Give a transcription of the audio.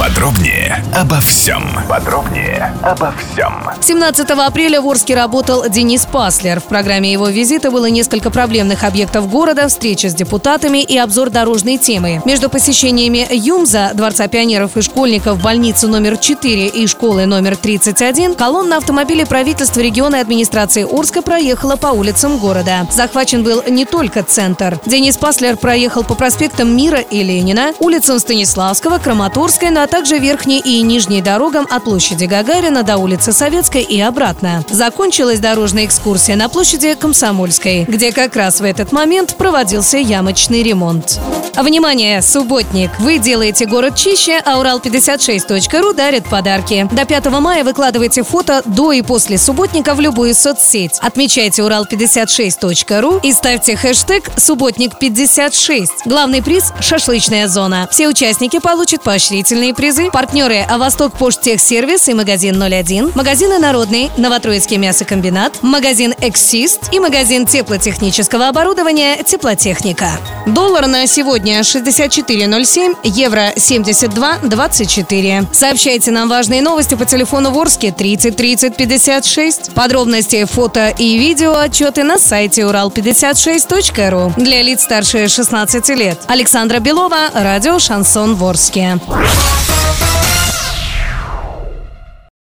Подробнее обо всем. Подробнее обо всем. 17 апреля в Орске работал Денис Паслер. В программе его визита было несколько проблемных объектов города, встреча с депутатами и обзор дорожной темы. Между посещениями ЮМЗа, Дворца пионеров и школьников, больницы номер 4 и школы номер 31, колонна автомобилей правительства региона и администрации Орска проехала по улицам города. Захвачен был не только центр. Денис Паслер проехал по проспектам Мира и Ленина, улицам Станиславского, Краматорской, а также верхней и нижней дорогам от площади Гагарина до улицы Советской и обратно. Закончилась дорожная экскурсия на площади Комсомольской, где как раз в этот момент проводился ямочный ремонт. Внимание, субботник! Вы делаете город чище, а Урал56.ру дарит подарки. До 5 мая выкладывайте фото до и после субботника в любую соцсеть. Отмечайте Урал56.ру и ставьте хэштег «Субботник56». Главный приз – шашлычная зона. Все участники получат поощрительные призы. Партнеры «А Восток Поштехсервис» и магазин 01, магазины «Народный», Новотроицкий мясокомбинат, магазин «Эксист» и магазин теплотехнического оборудования «Теплотехника». Доллар на сегодня 64.07, евро 72.24. Сообщайте нам важные новости по телефону Ворске 30 30 56. Подробности, фото и видео отчеты на сайте урал56.ру для лиц старше 16 лет. Александра Белова, радио «Шансон Ворске».